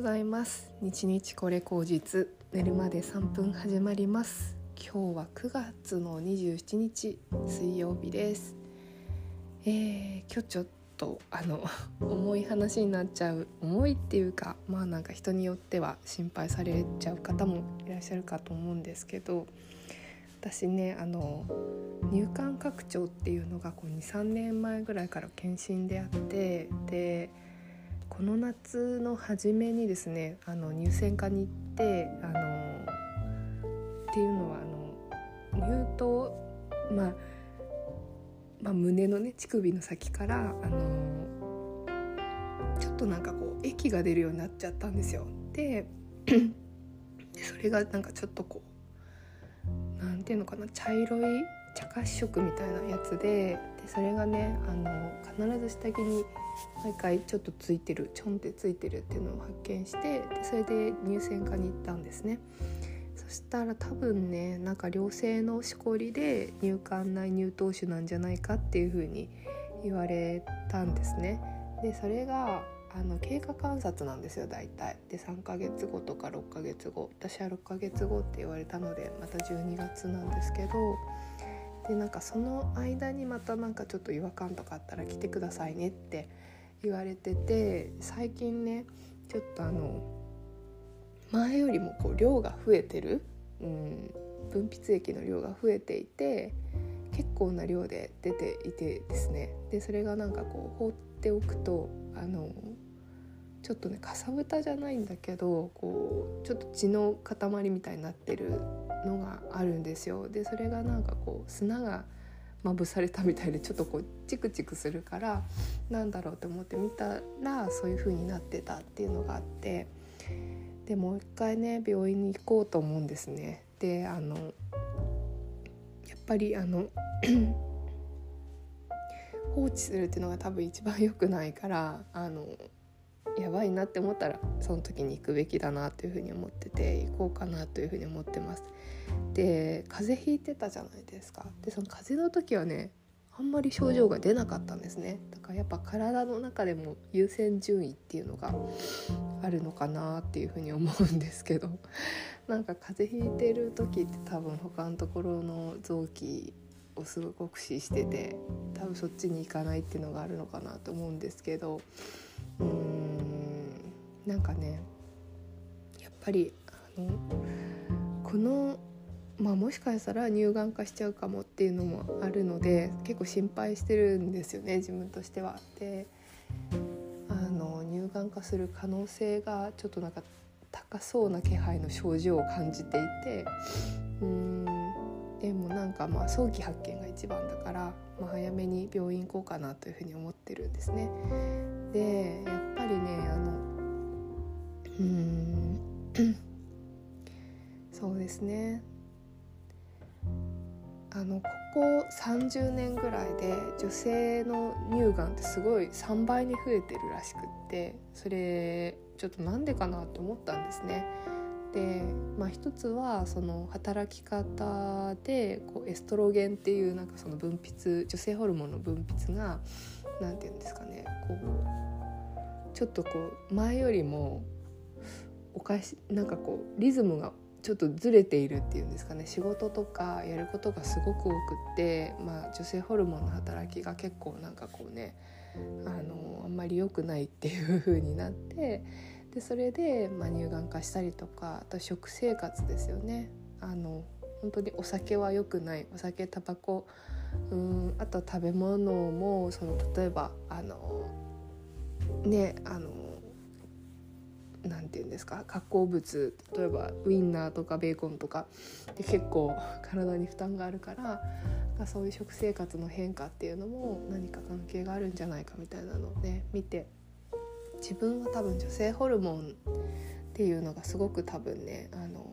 ございます。日日これ口実寝るまで3分始まります。今日は9月の27日水曜日です。えー、今日ちょっとあの重い話になっちゃう。重いっていうかまあなんか人によっては心配されちゃう方もいらっしゃるかと思うんですけど私ねあの入管拡張っていうのがこう23年前ぐらいから検診であってでこの夏の初めにですねあの入選科に行ってあのっていうのはあの乳頭、まあ、まあ胸のね乳首の先からあのちょっとなんかこう液が出るようになっちゃったんですよ。でそれがなんかちょっとこうなんていうのかな茶色い茶褐色みたいなやつででそれがねあの必ず下着に毎回ちょっとついてるちょんってついてるっていうのを発見してでそれで入選科に行ったんですね。そしたら多分ねなんか良性のしこりで入管内乳頭腫なんじゃないかっていう風に言われたんですね。でそれがあの経過観察なんですよ大体。で3ヶ月後とか6ヶ月後私は6ヶ月後って言われたのでまた12月なんですけどでなんかその間にまたなんかちょっと違和感とかあったら来てくださいねって言われてて最近ねちょっとあの前よりもこう量が増えてる、うん、分泌液の量が増えていて結構な量で出ていてですね。でそれがなんかこう放っておくとあのちょっとねかさぶたじゃないんだけどこうちょっと血の塊みたいになってるのがあるんですよ。でそれがなんかこう砂がまぶされたみたいでちょっとこうチクチクするからなんだろうと思って見たらそういう風になってたっていうのがあってでもう一回ね病院に行こうと思うんですね。であのやっぱりあの放置するっていうのが多分一番良くないからあのやばいなって思ったらその時に行くべきだなというふうに思ってて行こうかなというふうに思ってます。で風邪ひいてたじゃないですか。でその風邪の時はねあんまり症状が出なかったんですねだからやっぱ体の中でも優先順位っていうのがあるのかなっていうふうに思うんですけど なんか風邪ひいてる時って多分他のところの臓器をすごく酷使してて多分そっちに行かないっていうのがあるのかなと思うんですけどうーんなんかねやっぱりあのこのまあ、もしかしたら乳がん化しちゃうかもっていうのもあるので結構心配してるんですよね自分としては。であの乳がん化する可能性がちょっとなんか高そうな気配の症状を感じていてうんでもなんかまあ早期発見が一番だから、まあ、早めに病院行こうかなというふうに思ってるんですね。でやっぱりねあのうん。そうですね。あのここ30年ぐらいで女性の乳がんってすごい3倍に増えてるらしくってそれちょっとなんでかなと思ったんですね。で、まあ、一つはその働き方でこうエストロゲンっていうなんかその分泌女性ホルモンの分泌が何て言うんですかねこうちょっとこう前よりもおかしなんかこうリズムがちょっとずれているっていうんですかね。仕事とかやることがすごく多くって、まあ、女性ホルモンの働きが結構なんかこうねあのあんまり良くないっていう風になってでそれで、まあ、乳がん化したりとかあと食生活ですよね。あの本当にお酒は良くない。お酒タバコうんあと食べ物もその例えばあのねあの何て言うんですか？加工物例えばウインナーとかベーコンとかで結構体に負担があるからそういう食生活の変化っていうのも何か関係があるんじゃないかみたいなのをね見て自分は多分女性ホルモンっていうのがすごく多分ねあの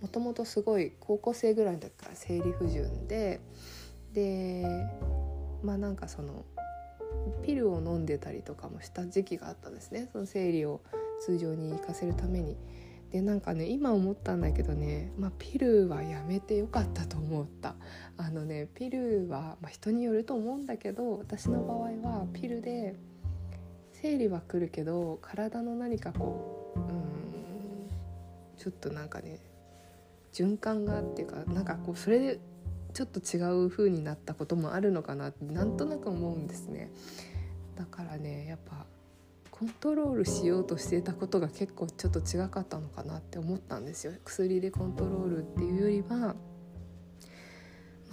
もともとすごい高校生ぐらいの時から生理不順ででまあなんかそのピルを飲んでたりとかもした時期があったんですね。その生理を通常に行かせるために。でなんかね今思ったんだけどね、まあ、ピルはやめてよかったと思ったあのねピルは、まあ、人によると思うんだけど私の場合はピルで生理は来るけど体の何かこううんちょっとなんかね循環がっていうかなんかこうそれでちょっと違う風になったこともあるのかなってなんとなく思うんですね。だからねやっぱコントロールしようとしていたことが結構ちょっと違かったのかなって思ったんですよ薬でコントロールっていうよりは、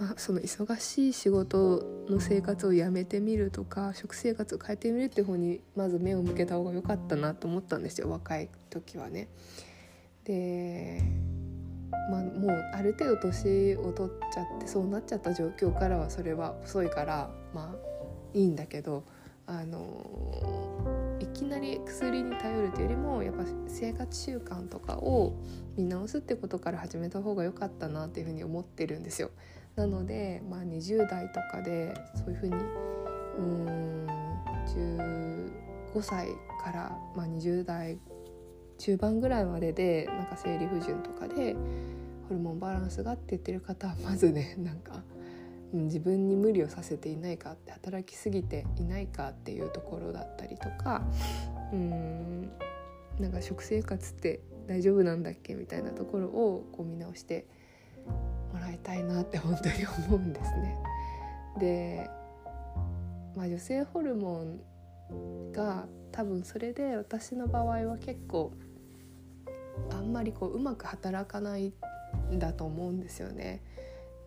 まあ、その忙しい仕事の生活をやめてみるとか食生活を変えてみるっていう方にまず目を向けた方が良かったなと思ったんですよ若い時はね。でまあ、もうある程度年を取っちゃってそうなっちゃった状況からはそれは遅いからまあいいんだけどあのいきなり薬に頼るというよりもやっぱ生活習慣とかを見直すってことから始めた方が良かったなっていうふうに思ってるんですよ。なので、まあ、20代とかでそういうふうにうん15歳から、まあ、20代中盤ぐらいまででなんか生理不順とかでホルモンバランスがって言ってる方はまずねなんか、自分に無理をさせていないかって働きすぎていないかっていうところだったりとかうんなんか食生活って大丈夫なんだっけみたいなところをこう見直してもらいたいなって本当に思うんですね。で、まあ、女性ホルモンが多分それで私の場合は結構あんまりこううまく働かないんだと思うんですよね。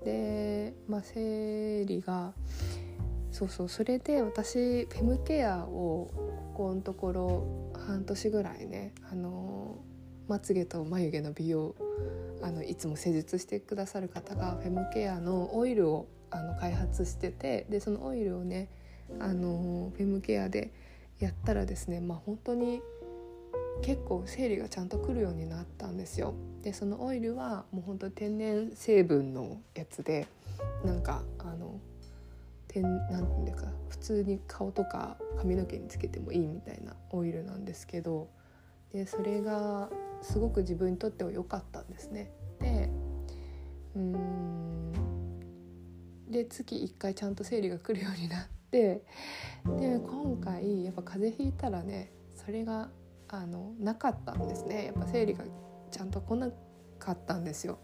で、まあ、生理がそうそうそれで私フェムケアをここのところ半年ぐらいねあのまつげと眉毛の美容あのいつも施術してくださる方がフェムケアのオイルをあの開発しててでそのオイルをねあのフェムケアでやったらですねまあ本当に結構生理がちゃんとくるようになったんですよ。でそのオイルはもう本当天然成分のやつでなんかあの天なんていうか普通に顔とか髪の毛につけてもいいみたいなオイルなんですけどでそれがすごく自分にとっては良かったんですね。でうんで月1回ちゃんと生理が来るようになってで今回やっぱ風邪ひいたらねそれがあのなかったんですね。やっぱ生理がちゃんと来なかったんですよ。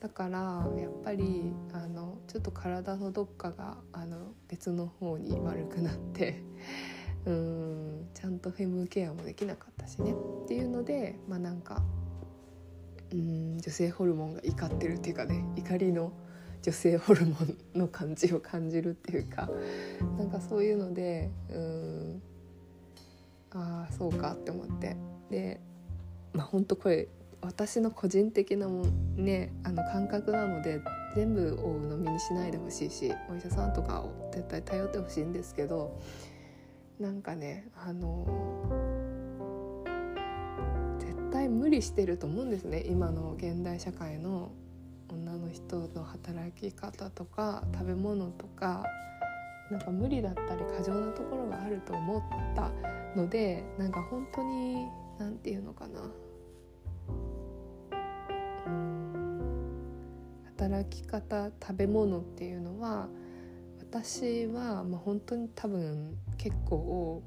だからやっぱりあのちょっと体のどっかがあの別の方に悪くなって うんちゃんとフェムケアもできなかったしね。っていうのでまあなんかうん女性ホルモンが怒ってるっていうかね怒りの女性ホルモンの感じを感じるっていうかなんかそういうのでうんああそうかって思って。でまあほんとこれ私の個人的なもねあの感覚なので全部を鵜呑みにしないでほしいしお医者さんとかを絶対頼ってほしいんですけどなんかねあの絶対無理してると思うんですね今の現代社会の女の人の働き方とか食べ物とかなんか無理だったり過剰なところがあると思った。のでなんか本当に何て言うのかな働き方食べ物っていうのは私はまあ本当に多分結構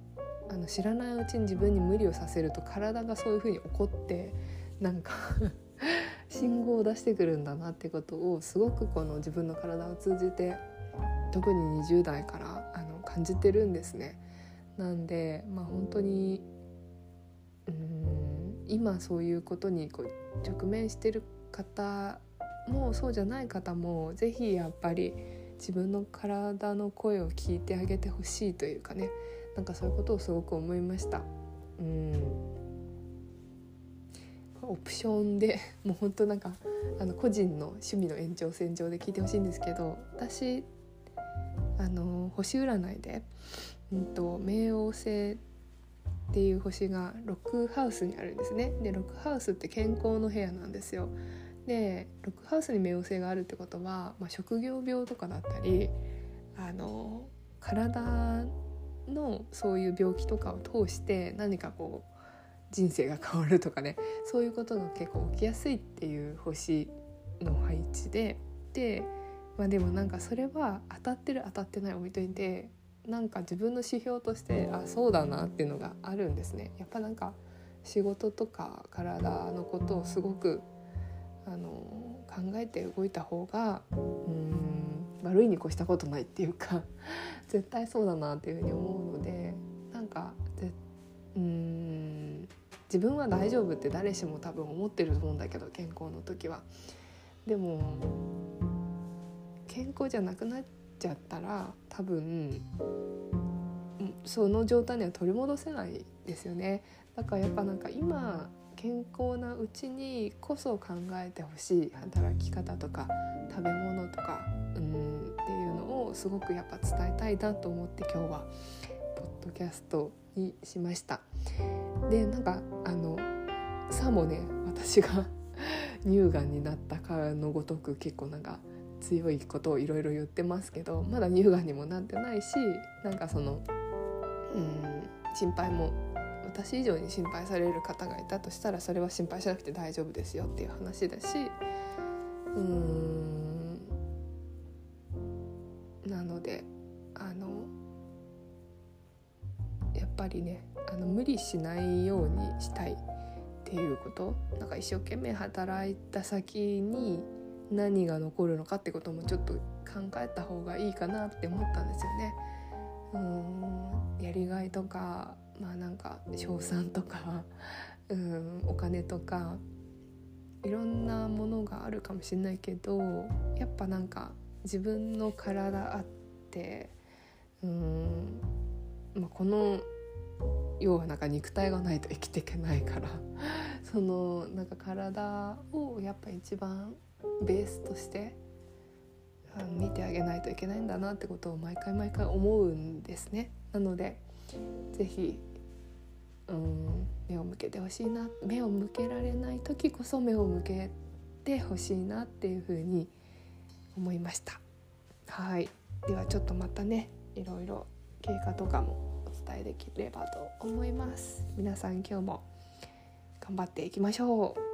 あの知らないうちに自分に無理をさせると体がそういうふうに怒ってなんか 信号を出してくるんだなってことをすごくこの自分の体を通じて特に20代からあの感じてるんですね。なんでまあ本当にうん今そういうことにこう直面してる方もそうじゃない方も是非やっぱり自分の体の声を聞いてあげてほしいというかねなんかそういうことをすごく思いました。うんオプションで もう本当なんかあの個人の趣味の延長線上で聞いてほしいんですけど私あの星占いで、うんと、冥王星っていう星がロックハウスにあるんですね。でロックハウスって健康の部屋なんですよ。でロックハウスに冥王星があるってことは、まあ、職業病とかだったりあの体のそういう病気とかを通して何かこう人生が変わるとかねそういうことが結構起きやすいっていう星の配置ででまあでもなんかそれは当たってる当たってない置いといてなんか自分の指標としてあそうだなっていうのがあるんですね。やっぱなんか仕事とか体のことをすごくあの考えて動いた方がうん悪いに越したことないっていうか 絶対そうだなっていうふうに思うのでなんかうん自分は大丈夫って誰しも多分思ってると思うんだけど健康の時は。でも健康じゃなくなっちゃったら多分その状態には取り戻せないですよねだからやっぱなんか今健康なうちにこそ考えてほしい働き方とか食べ物とかうんっていうのをすごくやっぱ伝えたいなと思って今日はポッドキャストにしました。でなんかあのさもね私が 乳がんになったからのごとく結構なんか強いことをいろいろ言ってますけどまだ乳がんにもなってないしなんかそのうん心配も私以上に心配される方がいたとしたらそれは心配しなくて大丈夫ですよっていう話だしうんなのであのやっぱりねあの無理しないようにしたいっていうことなんか一生懸命働いた先に何が残るのかってこともちょっと考えた方がいいかなって思ったんですよね。うんやりがいとかまあなんか賞賛とか うんお金とかいろんなものがあるかもしれないけどやっぱなんか自分の体あってうん、まあ、この要はなんか肉体がないと生きていけないから そのなんか体をやっぱ一番ベースとして見てあげないといけないんだなってことを毎回毎回思うんですね。なので是非うん目を向けてほしいな目を向けられない時こそ目を向けてほしいなっていうふうに思いました。はいではちょっとまたねいろいろ経過とかもお伝えできればと思います。皆さん今日も頑張っていきましょう。